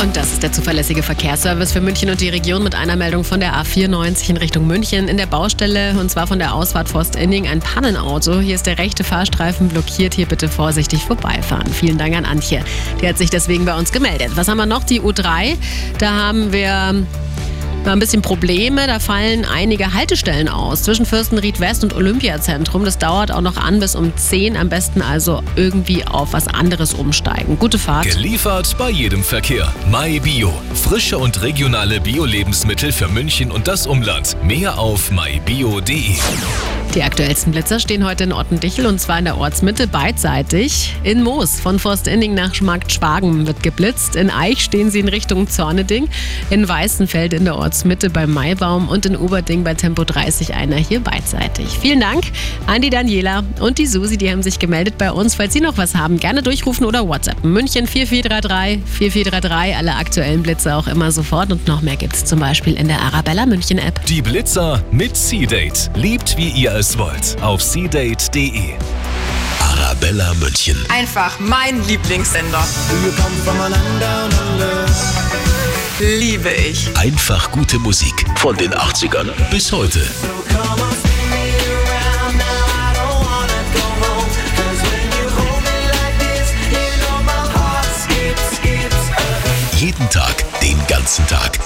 Und das ist der zuverlässige Verkehrsservice für München und die Region mit einer Meldung von der A94 in Richtung München. In der Baustelle, und zwar von der Ausfahrt Forst-Inning, ein Pannenauto. Hier ist der rechte Fahrstreifen blockiert. Hier bitte vorsichtig vorbeifahren. Vielen Dank an Antje. Die hat sich deswegen bei uns gemeldet. Was haben wir noch? Die U3. Da haben wir war ein bisschen Probleme. Da fallen einige Haltestellen aus zwischen Fürstenried West und Olympiazentrum. Das dauert auch noch an bis um 10. Am besten also irgendwie auf was anderes umsteigen. Gute Fahrt. Geliefert bei jedem Verkehr. MyBio. Frische und regionale Bio-Lebensmittel für München und das Umland. Mehr auf mybio.de. Die aktuellsten Blitzer stehen heute in Ottendichel und zwar in der Ortsmitte beidseitig. In Moos von Forstinning nach Markt Schwagen wird geblitzt. In Eich stehen sie in Richtung Zorneding. In Weißenfeld in der Ortsmitte beim Maibaum und in Oberding bei Tempo 30 einer hier beidseitig. Vielen Dank an die Daniela und die Susi, die haben sich gemeldet bei uns. Falls Sie noch was haben, gerne durchrufen oder WhatsApp. München 4433 4433. Alle aktuellen Blitzer auch immer sofort und noch mehr gibt es zum Beispiel in der Arabella München App. Die Blitzer mit C-Date. Liebt wie ihr es wollt. Auf cdate.de. Arabella München. Einfach mein Lieblingssender. Liebe ich. Einfach gute Musik. Von den 80ern bis heute. Jeden Tag, den ganzen Tag.